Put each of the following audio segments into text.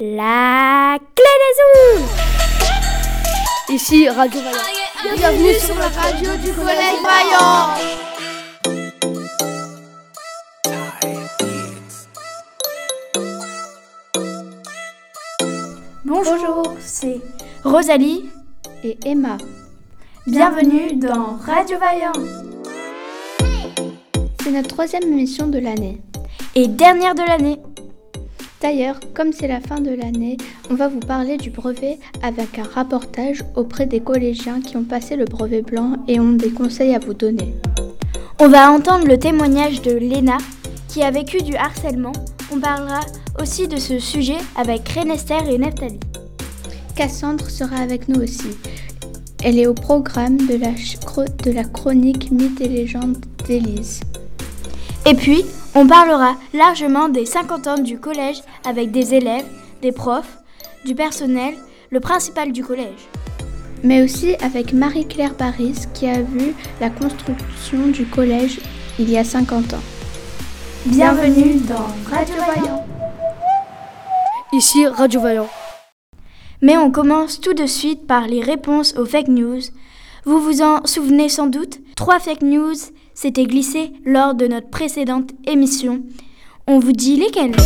La clé des ondes Ici Radio Vaillant. Bienvenue sur la radio du Collège Vaillant. Bonjour, c'est Rosalie et Emma. Bienvenue dans Radio Vaillant. C'est notre troisième émission de l'année. Et dernière de l'année. D'ailleurs, comme c'est la fin de l'année, on va vous parler du brevet avec un rapportage auprès des collégiens qui ont passé le brevet blanc et ont des conseils à vous donner. On va entendre le témoignage de Léna qui a vécu du harcèlement. On parlera aussi de ce sujet avec Renester et Neftali. Cassandre sera avec nous aussi. Elle est au programme de la, de la chronique Mythes et légendes d'Élise. Et puis, on parlera largement des 50 ans du collège avec des élèves, des profs, du personnel, le principal du collège. Mais aussi avec Marie-Claire Baris qui a vu la construction du collège il y a 50 ans. Bienvenue dans Radio Vaillant. Ici Radio Vaillant. Mais on commence tout de suite par les réponses aux fake news. Vous vous en souvenez sans doute? Trois fake news s'étaient glissées lors de notre précédente émission. On vous dit lesquelles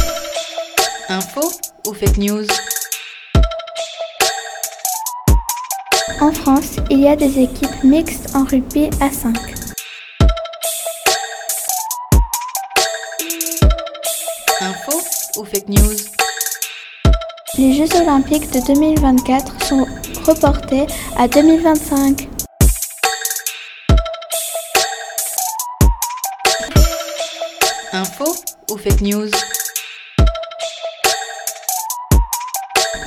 Info ou fake news? En France, il y a des équipes mixtes en rugby à 5. Info ou fake news? Les Jeux olympiques de 2024 sont reportés à 2025. Ou fake news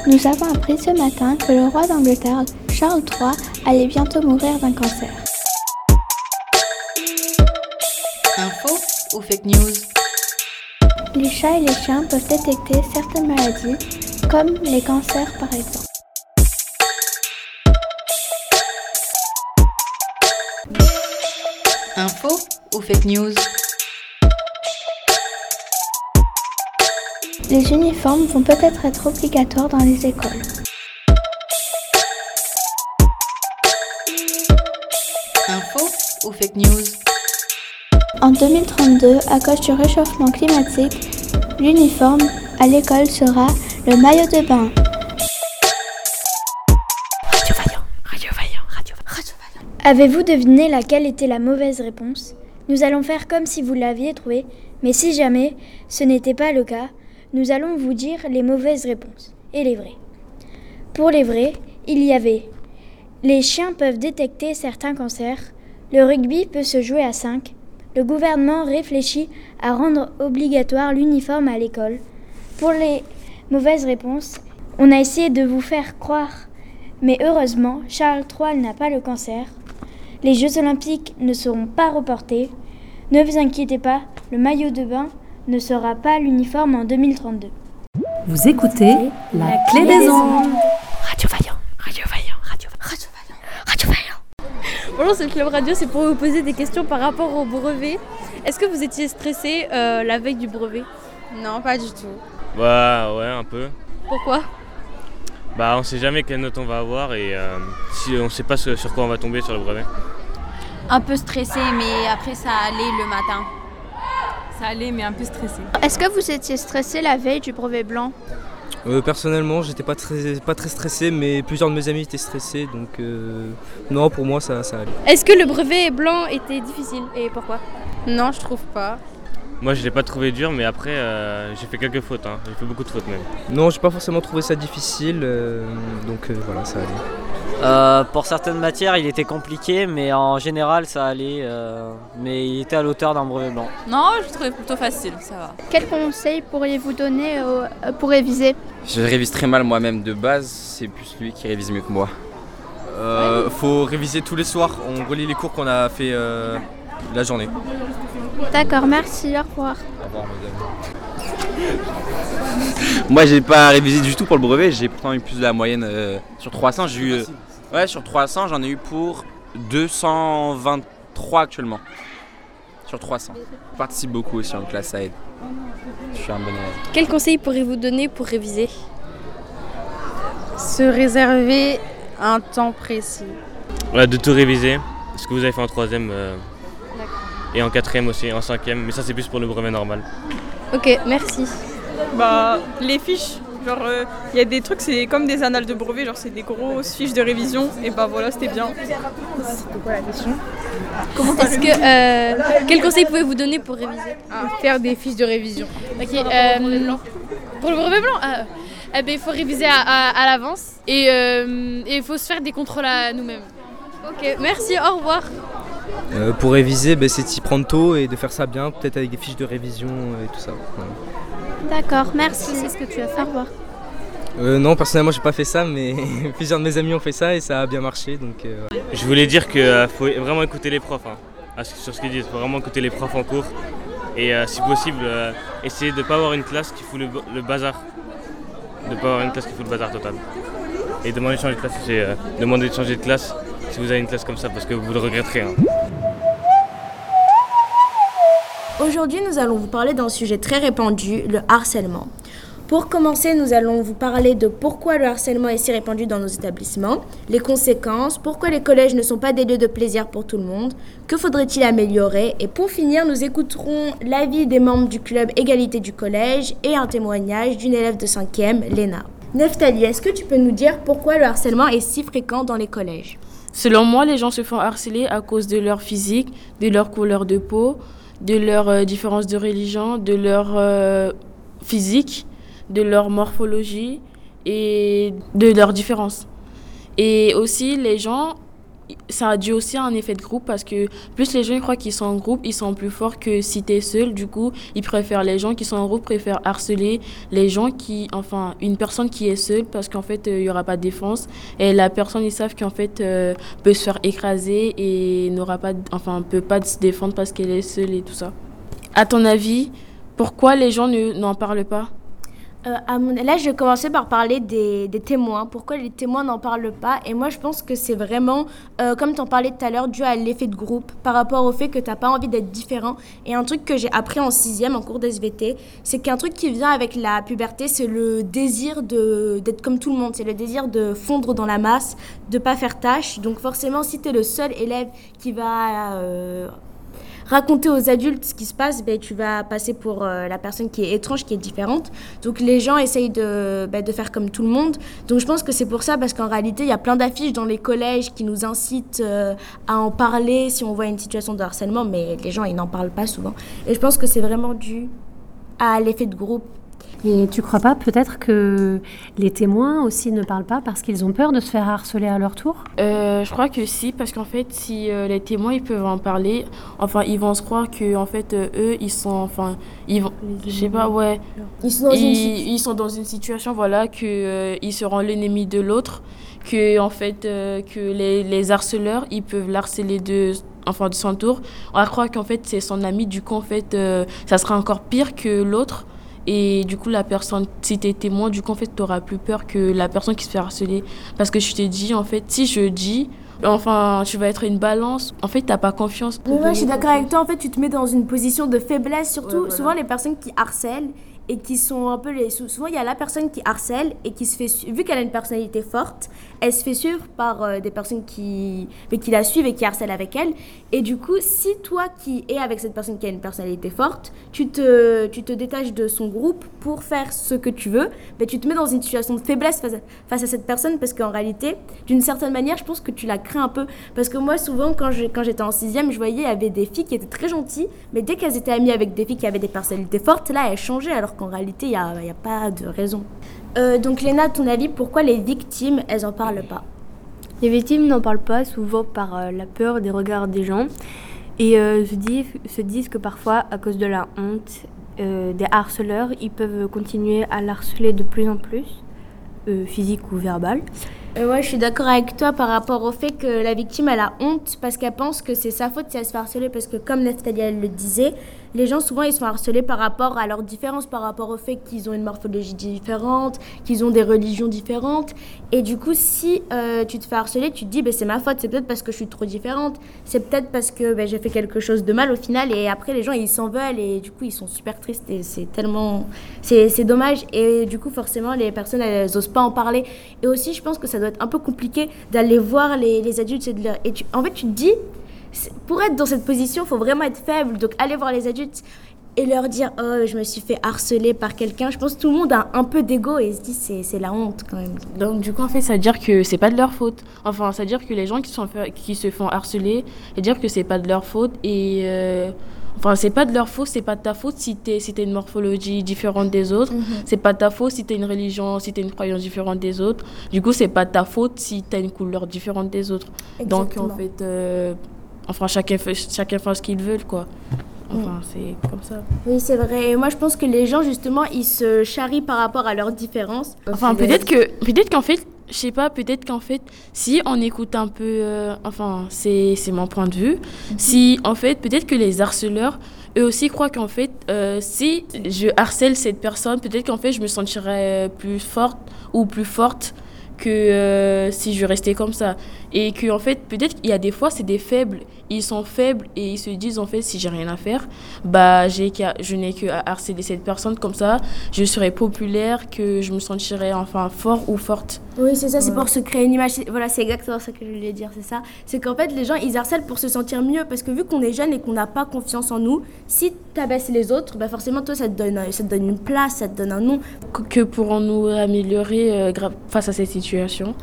Nous avons appris ce matin que le roi d'Angleterre, Charles III, allait bientôt mourir d'un cancer. Info ou fake news? Les chats et les chiens peuvent détecter certaines maladies, comme les cancers par exemple. Info ou fake news? Les uniformes vont peut-être être obligatoires dans les écoles. Info ou fake news? En 2032, à cause du réchauffement climatique, l'uniforme à l'école sera le maillot de bain. Radio Vaillant, Radio Vaillant, Radio, radio Vaillant. Avez-vous deviné laquelle était la mauvaise réponse? Nous allons faire comme si vous l'aviez trouvée, mais si jamais ce n'était pas le cas, nous allons vous dire les mauvaises réponses et les vraies. Pour les vraies, il y avait les chiens peuvent détecter certains cancers, le rugby peut se jouer à 5, le gouvernement réfléchit à rendre obligatoire l'uniforme à l'école. Pour les mauvaises réponses, on a essayé de vous faire croire, mais heureusement, Charles III n'a pas le cancer. Les Jeux olympiques ne seront pas reportés. Ne vous inquiétez pas, le maillot de bain ne sera pas l'uniforme en 2032. Vous écoutez La Clé des Ondes. Radio Vaillant, Radio Vaillant, Radio, radio Vaillant, Radio Vaillant. Bonjour, c'est le Club Radio, c'est pour vous poser des questions par rapport au brevet. Est-ce que vous étiez stressé euh, la veille du brevet? Non, pas du tout. Bah ouais, un peu. Pourquoi? Bah on sait jamais quelle note on va avoir et euh, si on sait pas sur quoi on va tomber sur le brevet. Un peu stressé, mais après ça allait le matin. Ça allait, mais un peu stressé. Est-ce que vous étiez stressé la veille du brevet blanc euh, Personnellement, j'étais pas très, pas très stressé, mais plusieurs de mes amis étaient stressés, donc euh, non, pour moi ça, ça allait. Est-ce que le brevet blanc était difficile et pourquoi? Non, je trouve pas. Moi je l'ai pas trouvé dur, mais après euh, j'ai fait quelques fautes, hein. j'ai fait beaucoup de fautes même. Non, j'ai pas forcément trouvé ça difficile, euh, donc euh, voilà, ça allait. Euh, pour certaines matières, il était compliqué, mais en général, ça allait. euh, mais il était à l'auteur d'un brevet blanc. Non, je trouvais plutôt facile, ça va. Quels conseils pourriez-vous donner euh, pour réviser? Je révise très mal moi-même de base, c'est plus lui qui révise mieux que moi. Euh, faut réviser tous les soirs, on relit les cours qu'on a fait euh, la journée. D'accord, merci, au revoir. Au revoir madame. Moi j'ai pas révisé du tout pour le brevet, j'ai pourtant eu plus de la moyenne euh, sur 300, j'ai eu euh, Ouais, sur 300, j'en ai eu pour 223 actuellement. Sur 300. Je participe beaucoup aussi en classe, ça aide. Je suis un bon élève. Quel conseil pourriez-vous donner pour réviser? Se réserver un temps précis. Voilà, de tout réviser, ce que vous avez fait en troisième euh, et en quatrième aussi, en cinquième, mais ça c'est plus pour le brevet normal. Ok, merci. Bah, les fiches. Genre, il y a des trucs, c'est comme des annales de brevet, genre c'est des grosses fiches de révision, et bah voilà, c'était bien. C'était quoi la question Est-ce que euh, quel conseil pouvez-vous donner pour réviser? Faire des fiches de révision. Ok. euh, pour le brevet blanc, ah, eh ben, il faut réviser à, à- à l'avance et euh, il faut se faire des contrôles à nous-mêmes. Ok, merci, au revoir. Euh, pour réviser, ben, c'est d'y prendre tôt et de faire ça bien, peut-être avec des fiches de révision et tout ça. D'accord, merci. C'est ce que tu as fait. Au revoir. Euh, non, personnellement, j'ai pas fait ça, mais plusieurs de mes amis ont fait ça et ça a bien marché. Donc, euh. Je voulais dire qu'il faut vraiment écouter les profs hein, sur ce qu'ils disent, faut vraiment écouter les profs en cours et euh, si possible euh, essayer de ne pas avoir une classe qui fout le, le bazar, de ne pas avoir une classe qui fout le bazar total. Et demander de changer de classe, c'est euh, demander de changer de classe si vous avez une classe comme ça parce que vous le regretterez. hein. Aujourd'hui, nous allons vous parler d'un sujet très répandu, le harcèlement. Pour commencer, nous allons vous parler de pourquoi le harcèlement est si répandu dans nos établissements, les conséquences, pourquoi les collèges ne sont pas des lieux de plaisir pour tout le monde, que faudrait-il améliorer, et pour finir, nous écouterons l'avis des membres du club Égalité du collège et un témoignage d'une élève de 5e, Léna. Neftali, est-ce que tu peux nous dire pourquoi le harcèlement est si fréquent dans les collèges? Selon moi, les gens se font harceler à cause de leur physique, de leur couleur de peau, de leur euh, différence de religion, de leur euh, physique, de leur morphologie et de leurs différences. Et aussi, les gens, ça a dû aussi à un effet de groupe parce que plus les gens croient qu'ils sont en groupe, ils sont plus forts que si tu es seul. Du coup, ils préfèrent, les gens qui sont en groupe préfèrent harceler les gens qui, enfin, une personne qui est seule parce qu'en fait, euh, il n'y aura pas de défense. Et la personne, ils savent qu'en fait, euh, peut se faire écraser et n'aura pas, enfin, peut pas se défendre parce qu'elle est seule et tout ça. À ton avis, pourquoi les gens ne- n'en parlent pas? Euh, Là, je vais commencer par parler des, témoins. Pourquoi les témoins n'en parlent pas? Et moi, je pense que c'est vraiment, euh, comme tu en parlais tout à l'heure, dû à l'effet de groupe, par rapport au fait que tu n'as pas envie d'être différent. Et un truc que j'ai appris en sixième, en cours d'SVT, c'est qu'un truc qui vient avec la puberté, c'est le désir d'être comme tout le monde. C'est le désir de fondre dans la masse, de pas faire tâche. Donc forcément, si tu es le seul élève qui va... euh, raconter aux adultes ce qui se passe, ben, tu vas passer pour euh, la personne qui est étrange, qui est différente. Donc les gens essayent de, ben, de faire comme tout le monde. Donc je pense que c'est pour ça, parce qu'en réalité, il y a plein d'affiches dans les collèges qui nous incitent euh, à en parler si on voit une situation de harcèlement, mais les gens, ils n'en parlent pas souvent. Et je pense que c'est vraiment dû à l'effet de groupe. Et tu crois pas peut-être que les témoins aussi ne parlent pas parce qu'ils ont peur de se faire harceler à leur tour? Euh, je crois que si, parce qu'en fait, si euh, les témoins ils peuvent en parler, enfin, ils vont se croire que en fait, euh, eux, ils sont, enfin, ils vont, je sais pas, ouais, Ils sont dans une ils, situ- ils sont dans une situation, voilà, que euh, ils seront l'ennemi de l'autre, que en fait, euh, que les, les harceleurs, ils peuvent l'harceler de, enfin, de son tour. On va croire qu'en fait, c'est son ami, du coup, en fait, euh, ça sera encore pire que l'autre. Et du coup, la personne, si t'es témoin, du coup, en fait, t'auras plus peur que la personne qui se fait harceler. Parce que je te dis, en fait, si je dis, enfin, tu vas être une balance, en fait, t'as pas confiance. Moi, je suis d'accord avec toi. En fait, tu te mets dans une position de faiblesse. Surtout, Ouais, voilà. souvent, les personnes qui harcèlent et qui sont un peu les. sou- Souvent, il y a la personne qui harcèle et qui se fait. Vu qu'elle a une personnalité forte, elle se fait suivre par euh, des personnes qui, mais qui la suivent et qui harcèlent avec elle. Et du coup, si toi qui es avec cette personne qui a une personnalité forte, tu te, tu te détaches de son groupe pour faire ce que tu veux, ben, tu te mets dans une situation de faiblesse face à, face à cette personne parce qu'en réalité, d'une certaine manière, je pense que tu la crées un peu. Parce que moi, souvent, quand j'étais en sixième, je voyais, il y avait des filles qui étaient très gentilles, mais dès qu'elles étaient amies avec des filles qui avaient des personnalités fortes, là, elles changeaient, alors qu'en réalité, il n'y a, pas de raison. Euh, donc, Léna, à ton avis, pourquoi les victimes, elles en parlent pas? Les victimes n'en parlent pas souvent par euh, la peur des regards des gens et euh, se, disent, se disent que parfois, à cause de la honte des harceleurs, ils peuvent continuer à l'harceler de plus en plus, physique ou verbal. Euh, ouais, je suis d'accord avec toi par rapport au fait que la victime, elle a honte parce qu'elle pense que c'est sa faute si elle se fait harceler. Parce que, comme elle le disait, les gens souvent ils sont harcelés par rapport à leurs différences, par rapport au fait qu'ils ont une morphologie différente, qu'ils ont des religions différentes. Et du coup, si euh, tu te fais harceler, tu te dis, ben, c'est ma faute, c'est peut-être parce que je suis trop différente, c'est peut-être parce que ben, j'ai fait quelque chose de mal au final. Et après, les gens ils s'en veulent et du coup, ils sont super tristes et c'est tellement. C'est dommage. Et du coup, forcément, les personnes elles, n'osent pas en parler. Et aussi, je pense que ça doit être un peu compliqué d'aller voir les, les adultes et de leur. Et tu, en fait, tu te dis pour être dans cette position, il faut vraiment être faible. Donc, aller voir les adultes et leur dire Oh, je me suis fait harceler par quelqu'un. Je pense que tout le monde a un peu d'ego et se dit C'est la honte quand même. Donc, du coup, en fait, ça veut dire que c'est pas de leur faute. Enfin, ça veut dire que les gens qui, sont, qui se font harceler, veut dire que c'est pas de leur faute. Et. Euh, enfin, c'est pas de leur faute, c'est pas de ta faute si tu si as une morphologie différente des autres. Mhm. C'est pas de ta faute si tu as une religion, si tu une croyance différente des autres. Du coup, c'est pas de ta faute si tu as une couleur différente des autres. Donc, en fait, euh, Enfin, chacun fait, chacun fait ce qu'il veut, quoi. Enfin, c'est comme ça. Oui, c'est vrai. Et moi, je pense que les gens, justement, ils se charrient par rapport à leurs différences. Enfin, peut-être que, peut-être qu'en fait, je sais pas, peut-être qu'en fait, si on écoute un peu, euh, enfin, c'est, mon point de vue, mhm. si, en fait, peut-être que les harceleurs, eux aussi croient qu'en fait, euh, si je harcèle cette personne, peut-être qu'en fait, je me sentirais plus forte ou plus forte que euh, si je restais comme ça. Et que en fait, peut-être qu'il y a des fois, c'est des faibles. Ils sont faibles et ils se disent en fait, si j'ai rien à faire, bah j'ai je n'ai que à harceler cette personne comme ça, je serai populaire, que je me sentirai enfin fort ou forte. Oui, c'est ça, c'est pour se créer une image. Voilà, c'est exactement ça que je voulais dire, c'est ça. C'est qu'en fait, les gens, ils harcèlent pour se sentir mieux parce que vu qu'on est jeune et qu'on n'a pas confiance en nous, si tu abaisses les autres, bah forcément, toi, ça te, donne, ça te donne une place, ça te donne un nom. Que pourrons-nous améliorer euh, face à cette situation?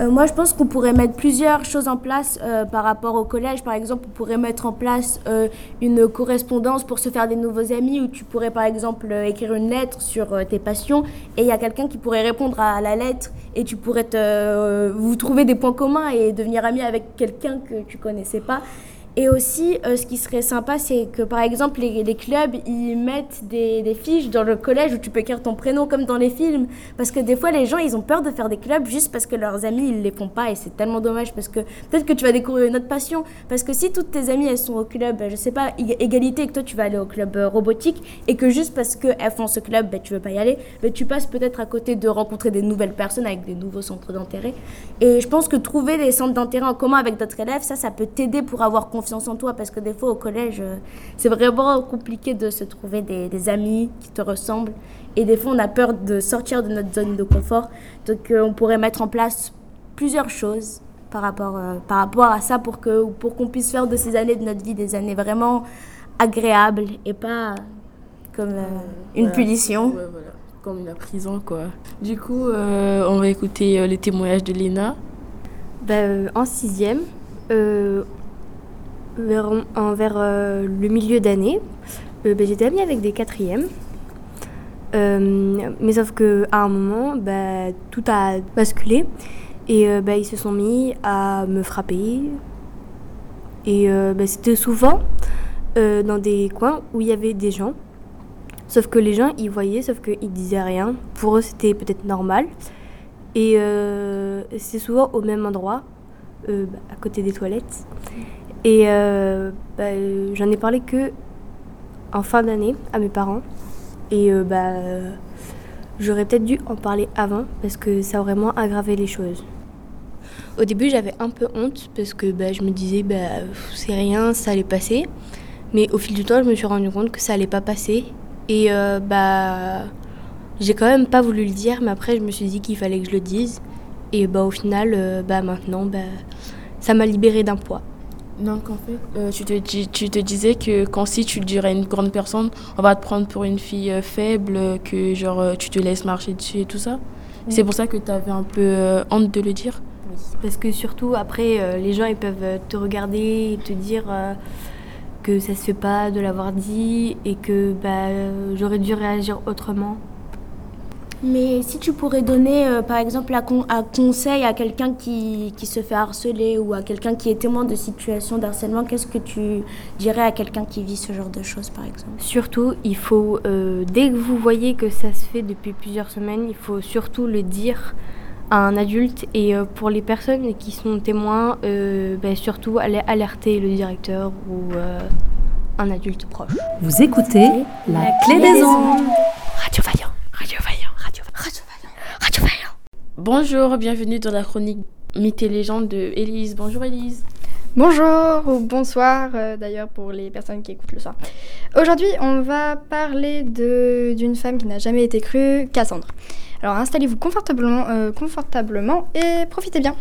Euh, moi, je pense qu'on pourrait mettre plusieurs choses en place euh, par rapport au collège. Par exemple, on pourrait mettre en place euh, une correspondance pour se faire des nouveaux amis, où tu pourrais, par exemple, écrire une lettre sur tes passions, et il y a quelqu'un qui pourrait répondre à la lettre, et tu pourrais te, vous trouver des points communs et devenir ami avec quelqu'un que tu connaissais pas. Et aussi, euh, ce qui serait sympa, c'est que par exemple, les, clubs, ils mettent des, fiches dans le collège où tu peux écrire ton prénom comme dans les films. Parce que des fois, les gens, ils ont peur de faire des clubs juste parce que leurs amis, ils les font pas. Et c'est tellement dommage parce que peut-être que tu vas découvrir une autre passion. Parce que si toutes tes amies, elles sont au club, je sais pas, égalité, et que toi, tu vas aller au club euh, robotique, et que juste parce qu'elles font ce club, ben, tu veux pas y aller, ben, tu passes peut-être à côté de rencontrer des nouvelles personnes avec des nouveaux centres d'intérêt. Et je pense que trouver des centres d'intérêt en commun avec d'autres élèves, ça, ça peut t'aider pour avoir confiance confiance en toi parce que des fois au collège, euh, c'est vraiment compliqué de se trouver des, amis qui te ressemblent. Et des fois, on a peur de sortir de notre zone de confort. Donc, euh, on pourrait mettre en place plusieurs choses par rapport, euh, par rapport à ça pour que pour qu'on puisse faire de ces années de notre vie des années vraiment agréables et pas comme une punition. Comme la prison, quoi. Du coup, on va écouter les témoignages de Léna. Ben, en sixième, vers, euh, le milieu d'année, euh, ben, j'étais amie avec des quatrièmes. Euh, mais sauf qu'à un moment, ben, tout a basculé et ben, ils se sont mis à me frapper. Et c'était souvent dans des coins où il y avait des gens. Sauf que les gens, ils voyaient, sauf qu'ils disaient rien. Pour eux, c'était peut-être normal. Et c'est souvent au même endroit, à côté des toilettes. Et euh, bah, j'en ai parlé que en fin d'année à mes parents. Et euh, bah, j'aurais peut-être dû en parler avant parce que ça aurait moins aggravé les choses. Au début, j'avais un peu honte parce que bah, je me disais, bah, c'est rien, ça allait passer. Mais au fil du temps, je me suis rendu compte que ça allait pas passer. Et euh, bah, j'ai quand même pas voulu le dire, mais après, je me suis dit qu'il fallait que je le dise. Et bah, au final, bah, maintenant, bah, ça m'a libéré d'un poids. Donc en fait, euh, tu, te, tu te disais que quand si tu dirais à une grande personne, on va te prendre pour une fille euh, faible, que genre euh, tu te laisses marcher dessus et tout ça. C'est pour ça que tu avais un peu honte de le dire Oui, parce que surtout après, les gens ils peuvent te regarder et te dire que ça se fait pas de l'avoir dit et que bah, j'aurais dû réagir autrement. Mais si tu pourrais donner, euh, par exemple, un, conseil à quelqu'un qui, qui, se fait harceler ou à quelqu'un qui est témoin de situation d'harcèlement, qu'est-ce que tu dirais à quelqu'un qui vit ce genre de choses, par exemple? Surtout, il faut, euh, dès que vous voyez que ça se fait depuis plusieurs semaines, il faut surtout le dire à un adulte. Et euh, pour les personnes qui sont témoins, ben, surtout aller alerter le directeur ou un adulte proche. Vous écoutez La Clé des Ondes. Radio Vaillant, Radio Vaillant, Radio, Radio Vaillant, Radio Vaillant. Bonjour, bienvenue dans la chronique Mythes et légendes de Élise. Bonjour Élise. Bonjour ou bonsoir euh, d'ailleurs pour les personnes qui écoutent le soir. Aujourd'hui, on va parler d'une femme qui n'a jamais été crue, Cassandre. Alors installez-vous confortablement, euh, et profitez bien.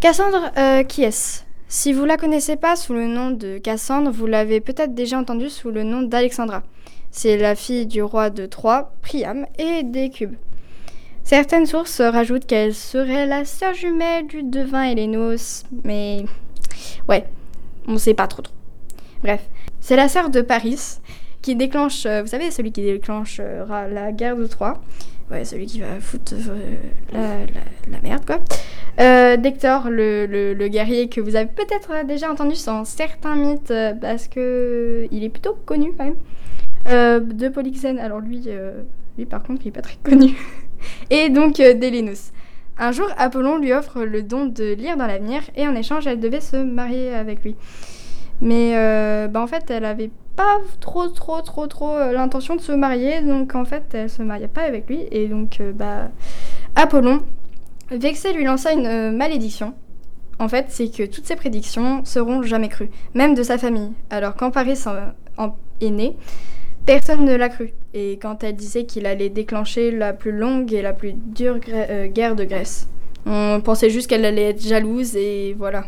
Cassandre, euh, qui est-ce? Si vous la connaissez pas sous le nom de Cassandre, vous l'avez peut-être déjà entendue sous le nom d'Alexandra. C'est la fille du roi de Troie, Priam, et des Cubes. Certaines sources rajoutent qu'elle serait la sœur jumelle du devin Hélénos, mais ouais, on sait pas trop trop. Bref, c'est la sœur de Paris qui déclenche, euh, vous savez, celui qui déclenchera la guerre de Troie. Ouais, celui qui va foutre euh, la, merde, quoi. Euh, le, guerrier que vous avez peut-être déjà entendu dans certains mythes, euh, parce que il est plutôt connu quand même. De Polyxène, alors lui, lui par contre, il est pas très connu. Et donc euh. Un jour, Apollon lui offre le don de lire dans l'avenir et en échange, elle devait se marier avec lui. Mais euh, bah, en fait, elle avait pas trop, trop, trop, trop euh, l'intention de se marier, donc en fait, elle se mariait pas avec lui. Et donc, euh, bah, Apollon, vexé, lui lança une malédiction. En fait, c'est que toutes ses prédictions seront jamais crues, même de sa famille. Alors, quand Paris en- est né, personne ne l'a cru. Et quand elle disait qu'il allait déclencher la plus longue et la plus dure euh, guerre de Grèce, on pensait juste qu'elle allait être jalouse et voilà.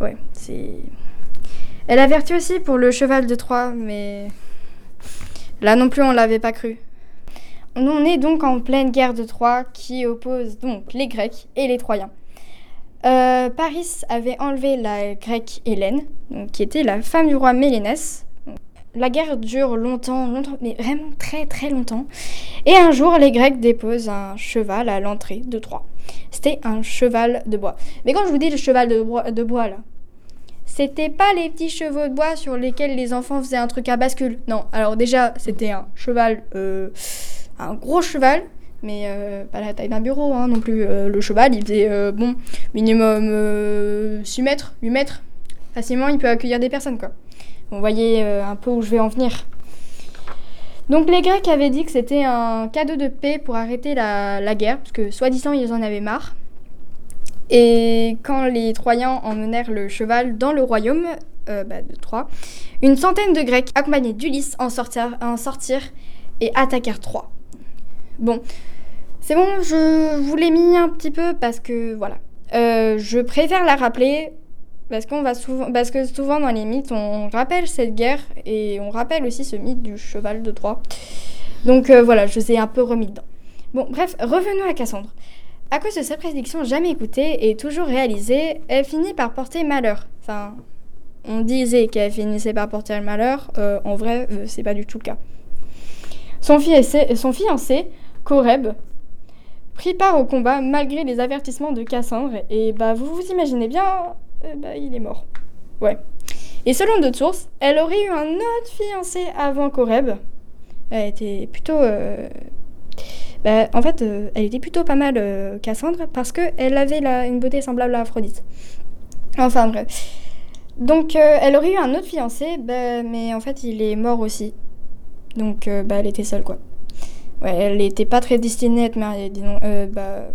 Ouais, c'est. Elle avertit aussi pour le cheval de Troie, mais là non plus on l'avait pas cru. On est donc en pleine guerre de Troie qui oppose donc les Grecs et les Troyens. Euh, Paris avait enlevé la grecque Hélène, donc, qui était la femme du roi Mélénès. La guerre dure longtemps, longtemps, mais vraiment très très longtemps. Et un jour, les Grecs déposent un cheval à l'entrée de Troie. C'était un cheval de bois. Mais quand je vous dis le cheval de bois, de bois là, c'était pas les petits chevaux de bois sur lesquels les enfants faisaient un truc à bascule. Non, alors déjà, c'était un cheval, euh, un gros cheval, mais euh, pas la taille d'un bureau hein, non plus. Euh, le cheval, il faisait, bon, minimum euh, 6 mètres, 8 mètres. Facilement, il peut accueillir des personnes, quoi. Vous voyez euh, un peu où je vais en venir. Donc les Grecs avaient dit que c'était un cadeau de paix pour arrêter la, guerre, parce que soi-disant ils en avaient marre. Et quand les Troyens emmenèrent le cheval dans le royaume euh, bah, de Troie, une centaine de Grecs, accompagnés d'Ulysse, en sortirent, en sortirent et attaquèrent Troie. Bon, c'est bon, je vous l'ai mis un petit peu parce que voilà. Euh, je préfère la rappeler parce, qu'on va souvent, parce que souvent dans les mythes, on rappelle cette guerre et on rappelle aussi ce mythe du cheval de Troie. Donc euh, voilà, je ai un peu remis dedans. Bon, bref, revenons à Cassandre. À cause de cette prédiction jamais écoutée et toujours réalisée, elle finit par porter malheur. Enfin, on disait qu'elle finissait par porter le malheur, euh, en vrai, euh, c'est pas du tout le cas. Son fiancé, son Coreb, prit part au combat malgré les avertissements de Cassandre et bah vous vous imaginez bien, euh, bah il est mort. Ouais. Et selon d'autres sources, elle aurait eu un autre fiancé avant Coreb. Elle était plutôt euh, bah, en fait, euh, elle était plutôt pas mal, euh, Cassandre, parce qu'elle avait la- une beauté semblable à Aphrodite. Enfin bref. Donc, euh, elle aurait eu un autre fiancé, bah, mais en fait, il est mort aussi. Donc, bah, elle était seule, quoi. Ouais, elle n'était pas très destinée à être mariée, disons. Bah,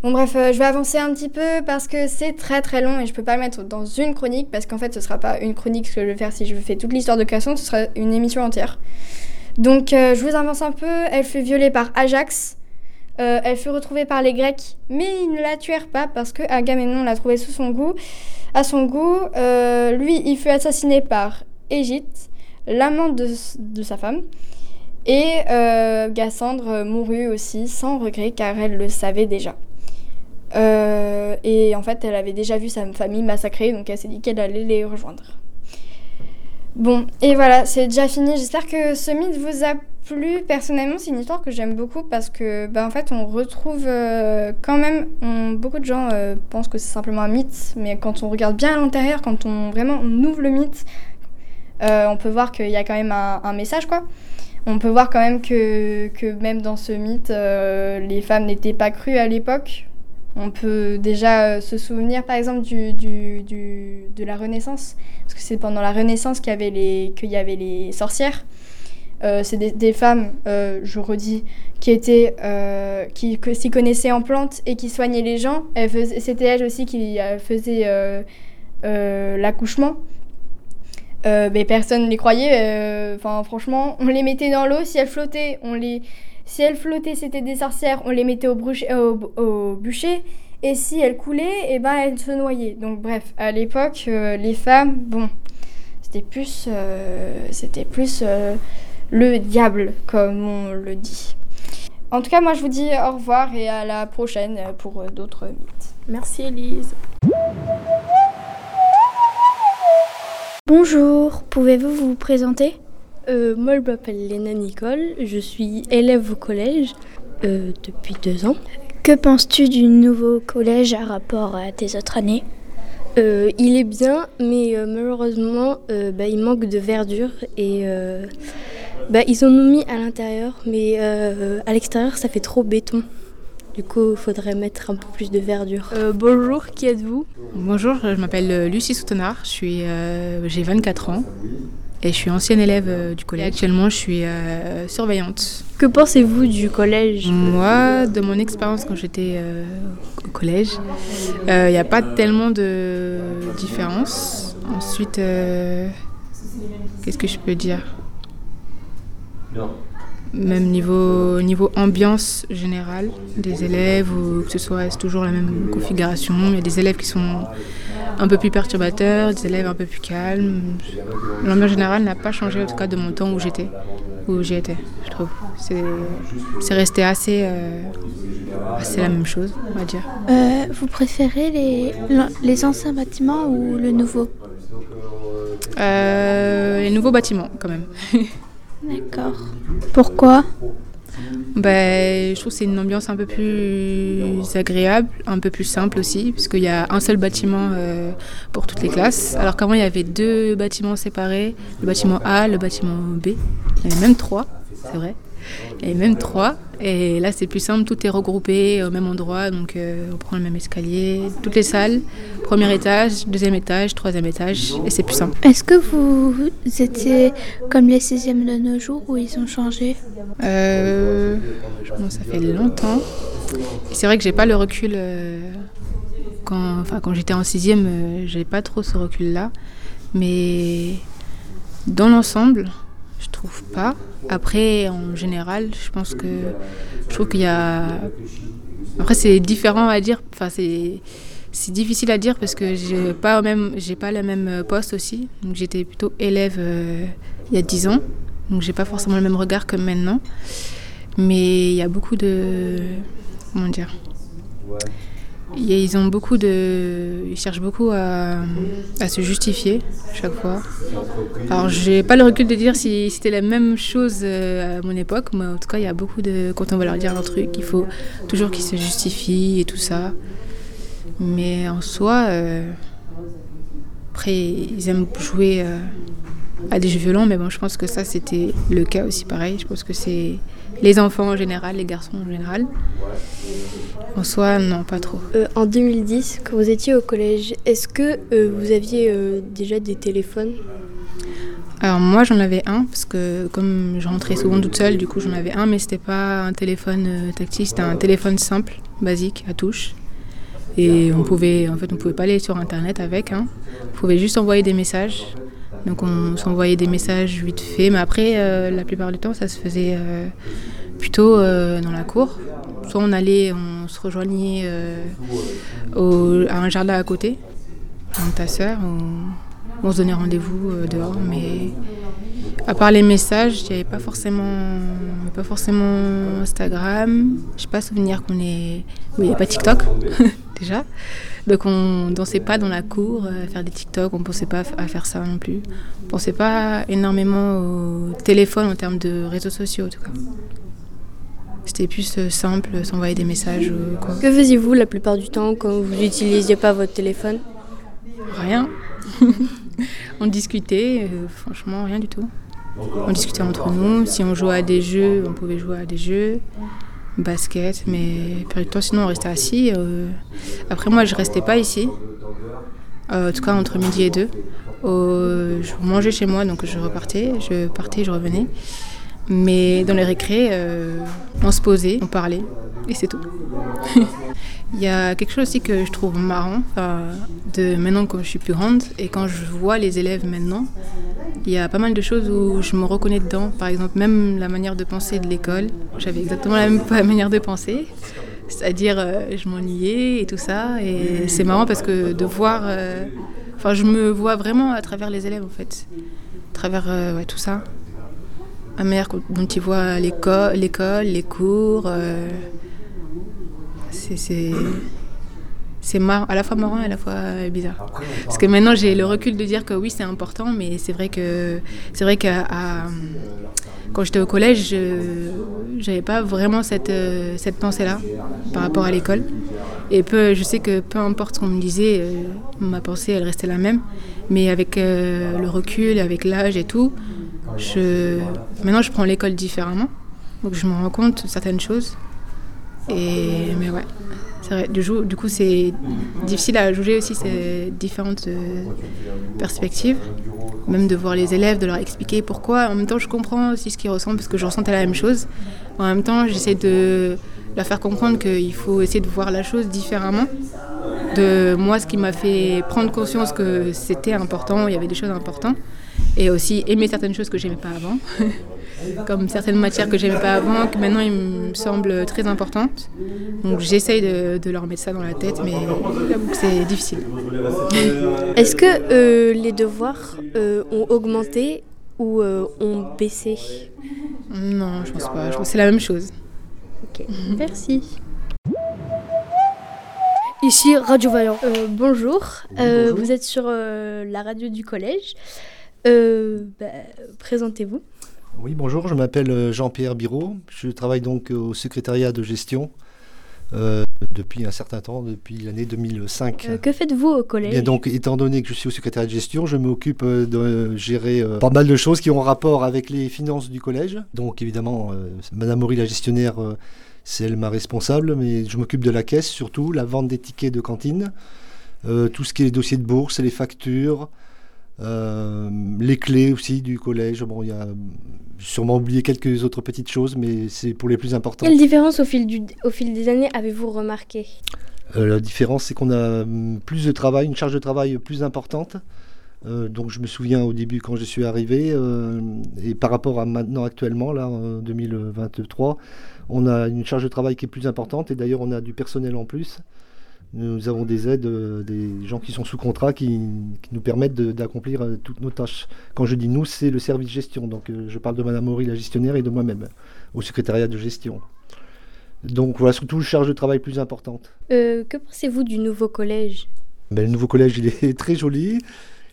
Bon, bref, euh, je vais avancer un petit peu parce que c'est très très long et je peux pas le mettre dans une chronique parce qu'en fait, ce sera pas une chronique ce que je vais faire si je fais toute l'histoire de Cassandre, ce sera une émission entière. Donc, euh, je vous avance un peu. Elle fut violée par Ajax. Euh, elle fut retrouvée par les Grecs, mais ils ne la tuèrent pas parce que Agamemnon l'a trouvée sous son goût. À son goût, lui, il fut assassiné par Égite, l'amant de, de sa femme. Et Cassandre mourut aussi sans regret car elle le savait déjà. Euh, et en fait, elle avait déjà vu sa famille massacrée, donc elle s'est dit qu'elle allait les rejoindre. Bon, et voilà, c'est déjà fini. J'espère que ce mythe vous a plu. Personnellement, c'est une histoire que j'aime beaucoup parce que, bah, en fait, on retrouve euh, quand même. beaucoup de gens euh, pensent que c'est simplement un mythe, mais quand on regarde bien à l'intérieur, quand on vraiment ouvre le mythe, on peut voir qu'il y a quand même un, message, quoi. On peut voir quand même que, même dans ce mythe, les femmes n'étaient pas crues à l'époque. On peut déjà se souvenir par exemple du, du, de la Renaissance, parce que c'est pendant la Renaissance qu'il y avait les, y avait les sorcières. Euh, c'est des, femmes, euh, je redis, qui étaient, euh, qui s'y connaissaient en plantes et qui soignaient les gens. C'était elles aussi qui faisaient l'accouchement. mais personne ne les croyait. Enfin, franchement, on les mettait dans l'eau. Si elles flottaient, on les, si elles flottaient, c'était des sorcières. On les mettait au, au, au bûcher. Et si elles coulaient, et eh ben elles se noyaient. Donc bref, à l'époque, les femmes, bon, c'était plus, c'était plus le diable, comme on le dit. En tout cas, moi je vous dis au revoir et à la prochaine pour d'autres mythes. Merci Elise. Bonjour, pouvez-vous vous présenter? Euh, Moi je m'appelle Léna Nicole, je suis élève au collège euh, depuis deux ans. Que penses-tu du nouveau collège à rapport à tes autres années? Euh, Il est bien, mais euh, malheureusement bah, il manque de verdure et bah, ils en ont mis à l'intérieur, mais euh, à l'extérieur, ça fait trop béton. Du coup, il faudrait mettre un peu plus de verdure. Euh, bonjour, qui êtes-vous? Bonjour, je m'appelle Lucie Soutenard, euh, j'ai 24 ans et je suis ancienne élève du collège. Actuellement, je suis surveillante. Que pensez-vous du collège? Moi, de mon expérience quand j'étais au collège, il n'y a pas tellement de différence. Ensuite, qu'est-ce que je peux dire? Même niveau, niveau ambiance générale des élèves, ou que ce soit toujours la même configuration? Il y a des élèves qui sont un peu plus perturbateurs, des élèves un peu plus calmes. L'ambiance générale n'a pas changé, en tout cas de mon temps où j'étais, où j'y étais, je trouve. C'est resté assez, euh, assez la même chose, on va dire. Euh, vous préférez les, les anciens bâtiments ou le nouveau? Euh, Les nouveaux bâtiments, quand même. D'accord. Pourquoi? Ben, je trouve que c'est une ambiance un peu plus agréable, un peu plus simple aussi, puisqu'il y a un seul bâtiment euh, pour toutes les classes. Alors qu'avant, il y avait deux bâtiments séparés, le bâtiment A, le bâtiment B. Il y avait même trois, c'est vrai. Avait même trois. Et là, c'est plus simple, tout est regroupé au même endroit. Donc, euh, on prend le même escalier, toutes les salles, premier étage, deuxième étage, troisième étage, et c'est plus simple. Est-ce que vous étiez comme les sixièmes de nos jours où ils ont changé? Euh, Ça fait longtemps. C'est vrai que j'ai pas le recul. Euh, quand, enfin, quand j'étais en sixième, euh, j'avais pas trop ce recul-là. Mais dans l'ensemble, je trouve pas. Après, en général, je pense que je trouve qu'il y a. Après, c'est différent à dire. Enfin, c'est c'est difficile à dire parce que j'ai pas même j'ai pas le même poste aussi. Donc j'étais plutôt élève euh, il y a 10 ans. Donc j'ai pas forcément le même regard que maintenant. Mais il y a beaucoup de comment dire ils ont beaucoup de. Ils cherchent beaucoup à, se justifier chaque fois. Alors, j'ai pas le recul de dire si c'était la même chose euh, à mon époque, mais en tout cas, il y a beaucoup de. Quand on va leur dire un truc, il faut toujours qu'ils se justifient et tout ça. Mais en soi, euh, après, ils aiment jouer euh, à des jeux violents, mais bon, je pense que ça, c'était le cas aussi pareil. Je pense que c'est les enfants en général, les garçons en général. En soi, non, pas trop. Euh, en 2010, quand vous étiez au collège, est-ce que euh, vous aviez euh, déjà des téléphones? Alors moi, j'en avais un parce que comme je rentrais souvent toute seule, du coup j'en avais un, mais c'était pas un téléphone tactile, c'était un téléphone simple, basique, à touche. Et on pouvait, en fait, on pouvait pas aller sur internet avec. Hein. On pouvait juste envoyer des messages. Donc on s'envoyait des messages vite fait, mais après, la plupart du temps, ça se faisait plutôt dans la cour. Soit on allait, on se rejoignait euh, à un jardin à côté, avec ta soeur, on, on se donnait rendez-vous euh, dehors. Mais à part les messages, il n'y avait pas forcément, pas forcément Instagram. Je n'ai pas souvenir qu'on est. Il n'y a pas TikTok, déjà. Donc on dansait pas dans la cour à faire des TikTok, on pensait pas à faire ça non plus. On pensait pas énormément au téléphone en termes de réseaux sociaux en tout cas. C'était plus euh, simple, s'envoyer des messages. Quoi. Que faisiez-vous la plupart du temps quand vous n'utilisiez pas votre téléphone? Rien. on discutait, euh, franchement, rien du tout. On discutait entre nous. Si on jouait à des jeux, on pouvait jouer à des jeux. Basket, mais temps, sinon on restait assis. Euh. Après, moi, je restais pas ici, Euh, en tout cas entre midi et deux. Je mangeais chez moi, donc je repartais, je partais, je revenais. Mais dans les récrés, euh, on se posait, on parlait, et c'est tout. Il y a quelque chose aussi que je trouve marrant, enfin, de maintenant que je suis plus grande, et quand je vois les élèves maintenant, il y a pas mal de choses où je me reconnais dedans. Par exemple, même la manière de penser de l'école, j'avais exactement la même manière de penser. C'est-à-dire, euh, je m'ennuyais et tout ça. Et c'est marrant parce que de voir. euh, Enfin, je me vois vraiment à travers les élèves, en fait. À travers euh, tout ça. La manière dont ils voient l'éco- l'école, les cours. C'est- à la fois marrant et à la fois bizarre. Parce que maintenant j'ai le recul de dire que oui c'est important, mais c'est vrai que c'est vrai qu'à à- quand j'étais au collège, je j'avais pas vraiment cette, euh, cette pensée-là par rapport à l'école. Et peu, je sais que peu importe ce qu'on me disait, euh, ma pensée elle restait la même. Mais avec euh, le recul, avec l'âge et tout, je maintenant je prends l'école différemment. Donc je me rends compte de certaines choses. Et mais ouais. C'est vrai, du, coup, c'est difficile à juger aussi ces différentes euh, perspectives. Même de voir les élèves, de leur expliquer pourquoi. En même temps, je comprends aussi ce qu'ils ressentent parce que je ressentais la même chose. En même temps, j'essaie de leur faire comprendre qu'il faut essayer de voir la chose différemment. De moi, ce qui m'a fait prendre conscience que c'était important, il y avait des choses importantes. Et aussi aimer certaines choses que j'aimais pas avant. Comme certaines matières que j'aimais pas avant, que maintenant ils me semblent très importantes. Donc j'essaye de, de leur mettre ça dans la tête, mais c'est difficile. Est-ce que euh, les devoirs euh, ont augmenté ou euh, ont baissé? Non, je pense pas. Je pense que c'est la même chose. Ok, merci. Ici Radio Vaillant. Euh, bonjour. Euh, Vous êtes sur euh, la radio du collège. Euh, bah, Présentez-vous. Oui, bonjour, je m'appelle euh, Jean-Pierre Biraud. Je travaille donc au secrétariat de gestion euh, depuis un certain temps, depuis l'année 2005. Euh, que faites-vous au collège? Bien, donc, étant donné que je suis au secrétariat de gestion, je m'occupe de gérer euh, pas mal de choses qui ont rapport avec les finances du collège. Donc, évidemment, Madame Maury, la gestionnaire, c'est elle ma responsable, mais je m'occupe de la caisse surtout, la vente des tickets de cantine, tout ce qui est les dossiers de bourse, les factures, les clés aussi du collège. Bon, il y a sûrement oublié quelques autres petites choses, mais c'est pour les plus importantes. Quelle différence au fil, du, au fil des années avez-vous remarqué? Euh, la différence, c'est qu'on a hum, plus de travail, une charge de travail plus importante. Euh, donc je me souviens au début quand je suis arrivé, euh, et par rapport à maintenant actuellement, là, en 2023, on a une charge de travail qui est plus importante, et d'ailleurs on a du personnel en plus. Nous avons des aides, euh, des gens qui sont sous contrat, qui, qui nous permettent d'accomplir euh, toutes nos tâches. Quand je dis nous, c'est le service gestion. Donc euh, je parle de Madame Maury, la gestionnaire, et de moi-même, au secrétariat de gestion. Donc voilà, surtout charge de travail plus importante. Euh, Que pensez-vous du nouveau collège? Ben, le nouveau collège, il est très joli.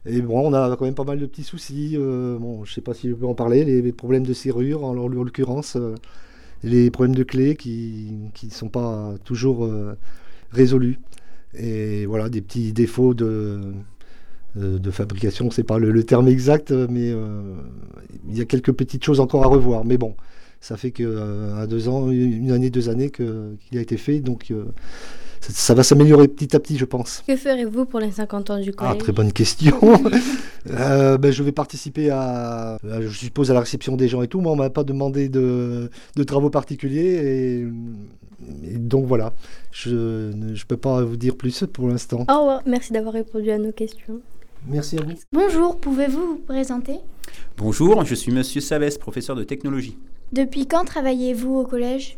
Et bon, on a quand même pas mal de petits soucis. euh, bon, je sais pas si je peux en parler. Les, les problèmes de serrure, en, en l'occurrence, euh, les problèmes de clés qui ne sont pas toujours résolus. Et voilà, des petits défauts de, euh, de fabrication, c'est pas le, le terme exact, mais euh, il y a quelques petites choses encore à revoir. Mais bon, ça fait que euh, à deux ans, une année, deux années qu'il a été fait, donc euh, ça, ça va s'améliorer petit à petit, je pense. Que ferez-vous pour les 50 ans du collège? Ah, très bonne question. Ben, je vais participer à, à- je suppose, à la réception des gens et tout. Moi, on m'a pas demandé de, de travaux particuliers. Et, et donc voilà, je ne peux pas vous dire plus pour l'instant. Au revoir, merci d'avoir répondu à nos questions. Merci à vous. Bonjour, pouvez-vous vous présenter? Bonjour, je suis Monsieur Savès, professeur de technologie. Depuis quand travaillez-vous au collège?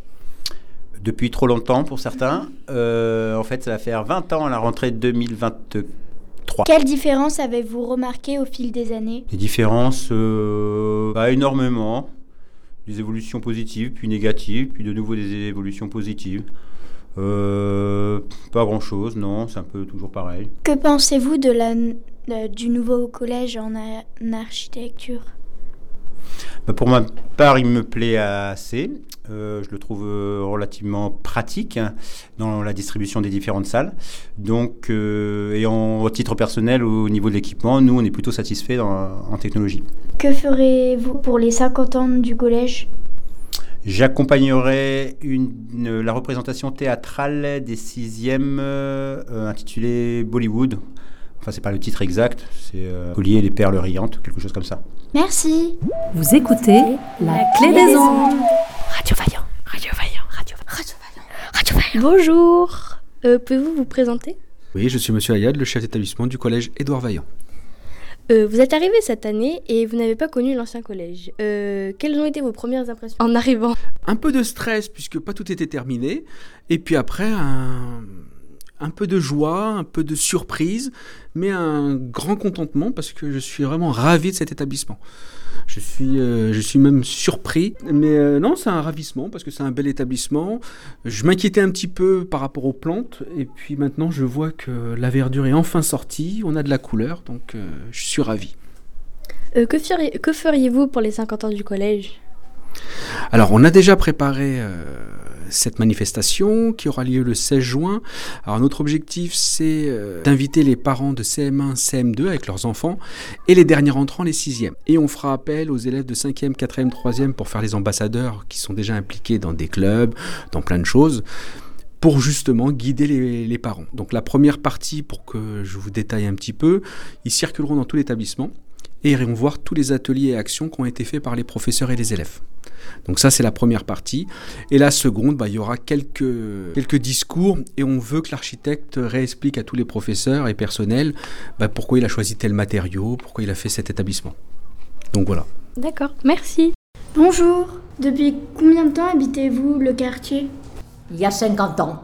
Depuis trop longtemps pour certains. Euh, en fait, ça va faire 20 ans à la rentrée 2023. Quelle différence avez-vous remarqué au fil des années? Des différences, euh, pas énormément. Des évolutions positives, puis négatives, puis de nouveau des évolutions positives. Euh, pas grand-chose, non, c'est un peu toujours pareil. Que pensez-vous de la, de- du nouveau collège en, a- en architecture? Bah, Pour ma part, il me plaît assez. Euh, je le trouve euh, relativement pratique hein, dans la distribution des différentes salles. Donc, euh, et en, au titre personnel, au niveau de l'équipement, nous, on est plutôt satisfait en technologie. Que ferez-vous pour les 50 ans du collège? J'accompagnerai une, une- la représentation théâtrale des sixièmes euh, intitulée Bollywood. Enfin, c'est pas le titre exact, c'est Collier les perles riantes, quelque chose comme ça. Merci. Vous écoutez La clé des ondes. Radio Vaillant, Radio Vaillant, Radio, Radio Vaillant, Radio Vaillant. Bonjour. Euh, Pouvez-vous vous présenter? Oui, je suis Monsieur Ayad, le chef d'établissement du collège Édouard Vaillant. Euh, Vous êtes arrivé cette année et vous n'avez pas connu l'ancien collège. Euh, quelles ont été vos premières impressions? En arrivant Un peu de stress puisque pas tout était terminé, et puis après un, un peu de joie, un peu de surprise, mais un grand contentement parce que je suis vraiment ravi de cet établissement. Je suis, euh, je suis même surpris, mais euh, non, c'est un ravissement parce que c'est un bel établissement. Je m'inquiétais un petit peu par rapport aux plantes, et puis maintenant je vois que la verdure est enfin sortie, on a de la couleur, donc euh, je suis ravi. Que, feriez- que feriez-vous pour les 50 ans du collège? Alors, on a déjà préparé cette manifestation qui aura lieu le 16 juin. Alors, notre objectif, c'est euh, d'inviter les parents de CM1, CM2 avec leurs enfants et les derniers entrants, les 6e. Et on fera appel aux élèves de 5e, 4e, 3e pour faire les ambassadeurs qui sont déjà impliqués dans des clubs, dans plein de choses pour justement guider les, les parents. Donc la première partie, pour que je vous détaille un petit peu, ils circuleront dans tout l'établissement et iront voir tous les ateliers et actions qui ont été faits par les professeurs et les élèves. Donc ça, c'est la première partie. Et la seconde, bah, il y aura quelques, quelques discours et on veut que l'architecte réexplique à tous les professeurs et personnels bah, pourquoi il a choisi tel matériau, pourquoi il a fait cet établissement. Donc voilà. D'accord, merci. Bonjour. Depuis combien de temps habitez-vous le quartier? Il y a 50 ans,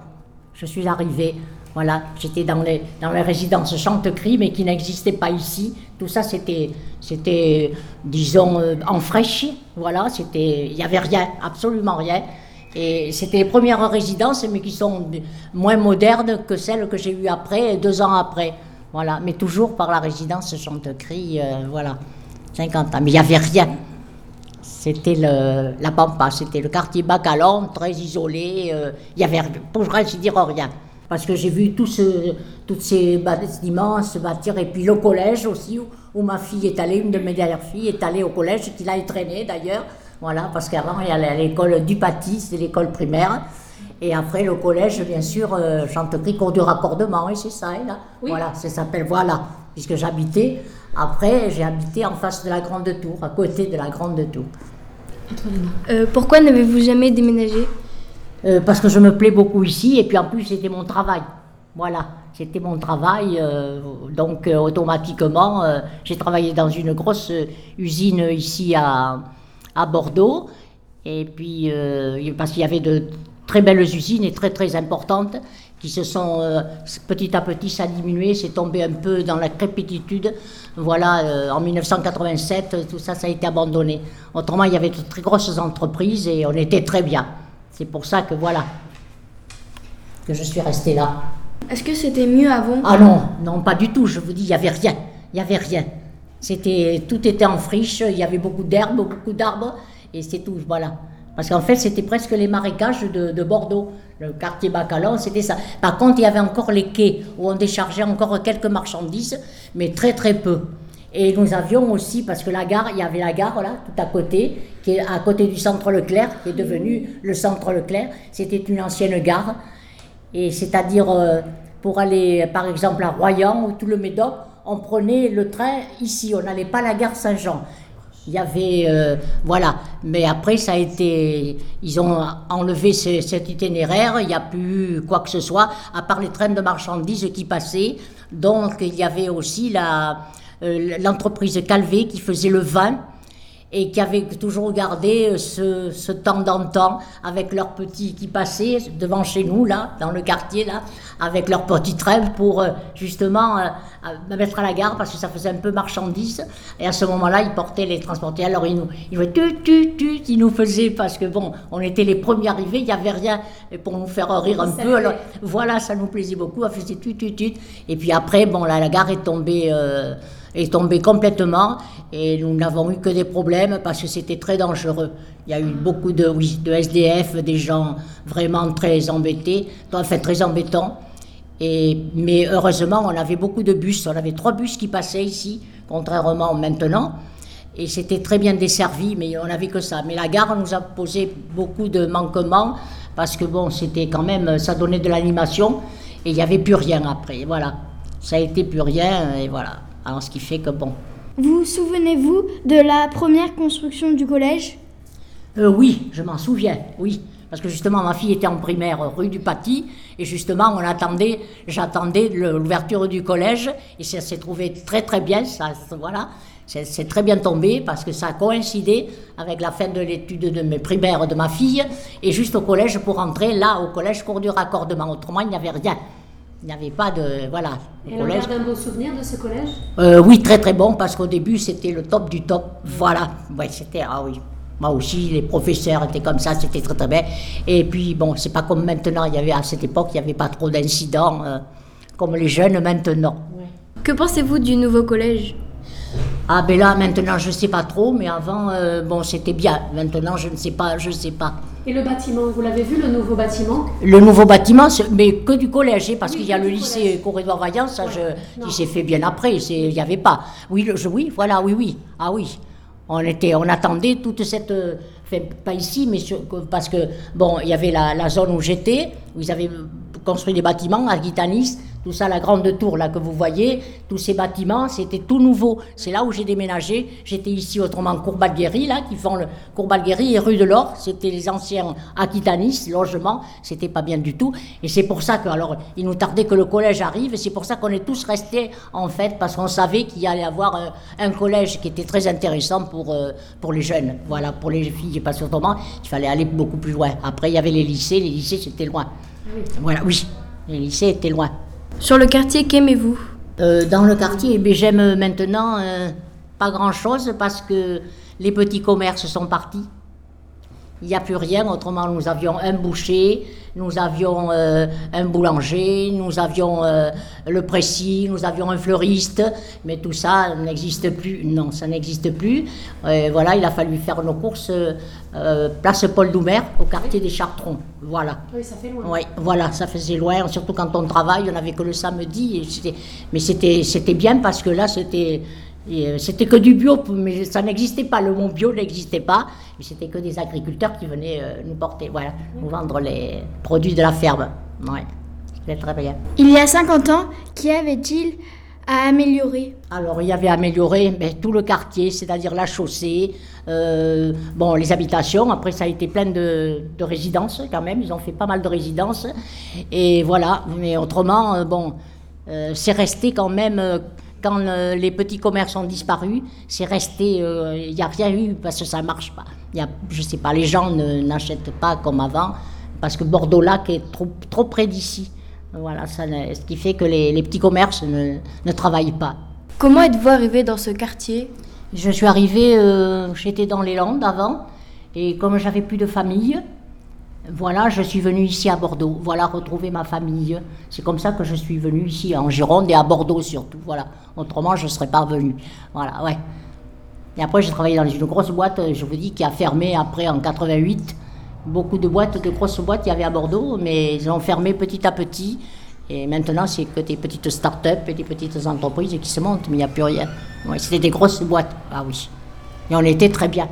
je suis arrivée. Voilà, j'étais dans les, dans les résidences Chantecry, mais qui n'existaient pas ici. Tout ça, c'était, c'était disons, euh, en fraîche. Voilà, c'était, il n'y avait rien, absolument rien. Et c'était les premières résidences, mais qui sont moins modernes que celles que j'ai eues après, deux ans après. Voilà, mais toujours par la résidence Chantecry, euh, voilà, 50 ans. Mais il n'y avait rien. C'était la Pampa, c'était le quartier Bacalon, très isolé. euh, Il y avait, pour ainsi dire, rien. Parce que j'ai vu tous ce, toutes ces bâtiments se bâtir, et puis le collège aussi, où, où ma fille est allée, une de mes dernières filles est allée au collège, qui l'a entraînée d'ailleurs. Voilà, parce qu'avant, il y a l'école du Paty, c'est l'école primaire. Et après, le collège, bien sûr, euh, Chanteprie, cours du raccordement, et c'est ça, hein, là. Voilà, ça s'appelle, voilà, puisque j'habitais. Après, j'ai habité en face de la Grande Tour, à côté de la Grande Tour. Euh, pourquoi n'avez-vous jamais déménagé? Euh, parce que je me plais beaucoup ici et puis en plus c'était mon travail. Voilà, c'était mon travail. euh, donc euh, automatiquement, j'ai travaillé dans une grosse usine ici à, Bordeaux. Et puis, parce qu'il y avait de très belles usines et très très importantes qui se sont petit à petit ça diminué, c'est tombé un peu dans la crépitude. Voilà, en 1987, tout ça, ça a été abandonné. Autrement, il y avait de très grosses entreprises et on était très bien. C'est pour ça que voilà, que je suis restée là. Est-ce que c'était mieux avant? Ah non, non, pas du tout. Je vous dis, il n'y avait rien. Il n'y avait rien. C'était, tout était en friche. Il y avait beaucoup d'herbes, beaucoup d'arbres, et c'est tout. Voilà. Parce qu'en fait, c'était presque les marécages de, de Bordeaux. Le quartier Bacalon, c'était ça. Par contre, il y avait encore les quais où on déchargeait encore quelques marchandises, mais très très peu. Et nous avions aussi, parce que la gare, il y avait la gare là, tout à côté, qui est à côté du centre Leclerc, qui est devenu le centre Leclerc. C'était une ancienne gare. Et c'est-à-dire, euh, pour aller, par exemple, à Royan ou tout le Médoc, on prenait le train ici, on n'allait pas à la gare Saint-Jean. Il y avait, euh, voilà, mais après ça a été, ils ont enlevé ce- cet itinéraire, il n'y a plus quoi que ce soit, à part les trains de marchandises qui passaient. Donc il y avait aussi la, l'entreprise Calvé qui faisait le vin et qui avait toujours gardé euh, ce, ce temps d'antan avec leurs petits qui passaient devant chez nous, là, dans le quartier, là, avec leurs petits trains pour euh, justement euh, me mettre à la gare parce que ça faisait un peu marchandise. Et à ce moment-là, ils portaient les transportés. Alors ils nous, ils faisaient tu, tu, tu, ils nous faisaient parce que bon, on était les premiers arrivés, il n'y avait rien pour nous faire rire un peu. Alors voilà, ça nous plaisait beaucoup. On faisait tu, tu, tu. Et puis après, bon, là, la gare est tombée. euh, est tombé complètement et nous n'avons eu que des problèmes parce que c'était très dangereux. Il y a eu beaucoup de, oui, de SDF, des gens vraiment très embêtés, enfin très embêtants. Et, mais heureusement, on avait beaucoup de bus, on avait trois bus qui passaient ici, contrairement maintenant. et c'était très bien desservi, mais on n'avait que ça. Mais la gare nous a posé beaucoup de manquements parce que bon, c'était quand même, ça donnait de l'animation et il n'y avait plus rien après. Voilà, ça a été plus rien et voilà. Alors ce qui fait que bon. Vous souvenez-vous de la première construction du collège? Euh, oui, je m'en souviens, oui. Parce que justement, ma fille était en primaire rue du Paty, et justement, on attendait, j'attendais l'ouverture du collège, et ça s'est trouvé très très bien, ça, voilà. C'est c'est très bien tombé parce que ça a coïncidé avec la fin de l'étude de mes primaires de ma fille, et juste au collège pour entrer là, au collège cours du raccordement. Autrement, il n'y avait rien. Il n'y avait pas de. Voilà. le Et on garde un beau souvenir de ce collège? Euh, oui, très très bon, parce qu'au début, c'était le top du top. Voilà, ouais, c'était, ah oui. Moi aussi, les professeurs étaient comme ça, c'était très très bien. Et puis, bon, c'est pas comme maintenant, il y avait, à cette époque, il n'y avait pas trop d'incidents, euh, comme les jeunes maintenant. Que pensez-vous du nouveau collège? Ah, ben là, maintenant, je sais pas trop, mais avant, euh, bon, c'était bien. Maintenant, je ne sais pas, je sais pas. Et le bâtiment, vous l'avez vu, le nouveau bâtiment Le nouveau bâtiment, mais que du collège, hein, parce qu'il y a le lycée Corridor Vaillant, ça, je, s'est fait bien après, il n'y avait pas. Oui, le- je- oui, voilà, oui, oui. Ah oui. On, était, on attendait toute cette. euh, Enfin, pas ici, mais sur- parce que, bon, il y avait la, la zone où j'étais, où ils avaient construit des bâtiments à Guitanis, tout ça, la grande tour là que vous voyez, tous ces bâtiments, c'était tout nouveau. C'est là où j'ai déménagé. J'étais ici autrement Courbalguéry, là, qui font le Courbalguéry et rue de l'Or. C'était les anciens Aquitanis, logements. C'était pas bien du tout. Et c'est pour ça que, alors, il nous tardait que le collège arrive. Et c'est pour ça qu'on est tous restés, en fait, parce qu'on savait qu'il y allait avoir un, un collège qui était très intéressant pour, euh, pour les jeunes. Voilà, pour les filles, parce qu'autrement, il fallait aller beaucoup plus loin. Après, il y avait les lycées. Les lycées, c'était loin. Voilà, oui. Les lycées étaient loin. Sur le quartier, qu'aimez-vous? Euh, dans le quartier, j'aime maintenant euh, pas grand-chose parce que les petits commerces sont partis. Il n'y a plus rien. Autrement, nous avions un boucher, nous avions euh, un boulanger, nous avions euh, le précis, nous avions un fleuriste, mais tout ça n'existe plus. Non, ça n'existe plus. Voilà, il a fallu faire nos courses euh, place Paul Doumer, au quartier des Chartrons. Voilà. Oui, ça fait loin. Oui, voilà, ça faisait loin, surtout quand on travaille, on n'avait que le samedi. Et mais c'était bien parce que là, c'était euh, c'était que du bio, mais ça n'existait pas. Le mot bio n'existait pas. Mais c'était que des agriculteurs qui venaient euh, nous porter, voilà, nous vendre les produits de la ferme. Ouais, c'était très bien. Il y a 50 ans, qu'y avait-il à améliorer? Alors, il y avait amélioré mais, tout le quartier, c'est-à-dire la chaussée, euh, bon, les habitations. Après, ça a été plein de, de résidences quand même. Ils ont fait pas mal de résidences. Et voilà. Mais autrement, bon, c'est resté quand même. Quand euh, les petits commerces ont disparu, c'est resté. euh, Il n'y a rien eu parce que ça ne marche pas. Y a, je sais pas, les gens ne- n'achètent pas comme avant parce que Bordeaux-Lac est trop, trop près d'ici. Voilà, ça, ne- ce qui fait que les, les petits commerces ne, ne travaillent pas. Comment êtes-vous arrivé dans ce quartier? Je suis arrivée, euh, j'étais dans les Landes avant, et comme j'avais plus de famille, voilà, je suis venue ici à Bordeaux. Voilà, retrouver ma famille. C'est comme ça que je suis venue ici, en Gironde et à Bordeaux surtout. Voilà. Autrement, je ne serais pas venue. Voilà, ouais. Et après, j'ai travaillé dans une grosse boîte, euh, je vous dis, qui a fermé après en 88. Beaucoup de boîtes, de grosses boîtes, il y avait à Bordeaux, mais ils ont fermé petit à petit. Et maintenant, c'est que des petites start-up et des petites entreprises qui se montent, mais il n'y a plus rien. C'était des grosses boîtes, ah oui. Et on était très bien.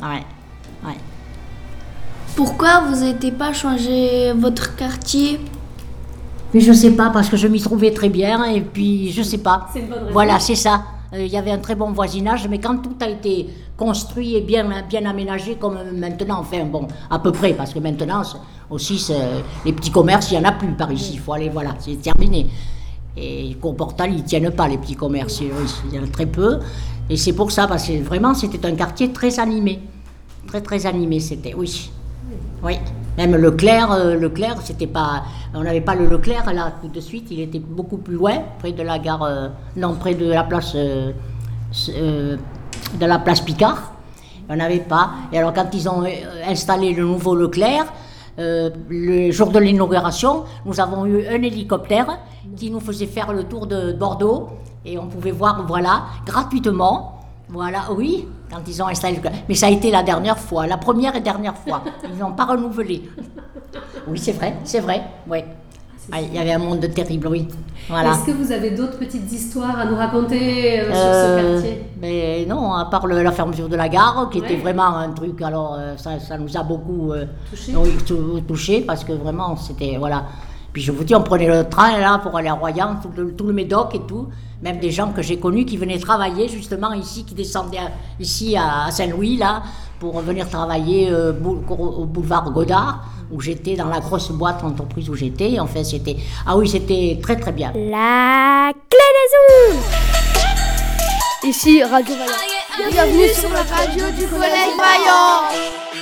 Ouais, ouais. Pourquoi vous n'avez pas changé votre quartier? Mais je sais pas, parce que je m'y trouvais très bien, et puis je sais pas. C'est une bonne raison. Voilà, c'est ça. Euh, Il y avait un très bon voisinage, mais quand tout a été construit et bien, bien aménagé comme maintenant, enfin bon, à peu près, parce que maintenant aussi c'est- les petits commerces, il n'y en a plus par ici. Il faut aller, voilà, c'est terminé. Et Courportal, ils ne tiennent pas les petits commerces, il y en a très peu. Et c'est pour ça, parce que vraiment c'était un quartier très animé. Très très animé c'était, oui. Oui, même Leclerc, euh, Leclerc, c'était pas, on n'avait pas le Leclerc là tout de suite, il était beaucoup plus loin, près de la gare, euh, non, près de la place, euh, de la place Picard. On n'avait pas. Et alors quand ils ont installé le nouveau Leclerc, le jour de l'inauguration, nous avons eu un hélicoptère qui nous faisait faire le tour de Bordeaux et on pouvait voir, voilà, gratuitement. Voilà, oui, quand ils ont installé le... Mais ça a été la dernière fois, la première et dernière fois. Ils n'ont pas renouvelé. Oui, c'est vrai, c'est vrai, oui. Ah, Il y avait un monde terrible, oui. Voilà. Est-ce que vous avez d'autres petites histoires à nous raconter euh, sur Euh, ce quartier? Mais non, à part le- la fermeture de la gare, qui était vraiment un truc, alors euh, ça, ça nous a beaucoup euh, Touché. oui, touché parce que vraiment c'était. Voilà. Puis je vous dis, on prenait le train là pour aller à Royan, tout le, tout le Médoc et tout. Même des gens que j'ai connus qui venaient travailler justement ici, qui descendaient à- ici à, Saint-Louis là, pour venir travailler euh, au boulevard Godard, où j'étais dans la grosse boîte entreprise où j'étais. Enfin, c'était. Ah oui, c'était très très bien. La clé des ondes Ici Radio Vaillant. Bienvenue sur la radio du Collège Vaillant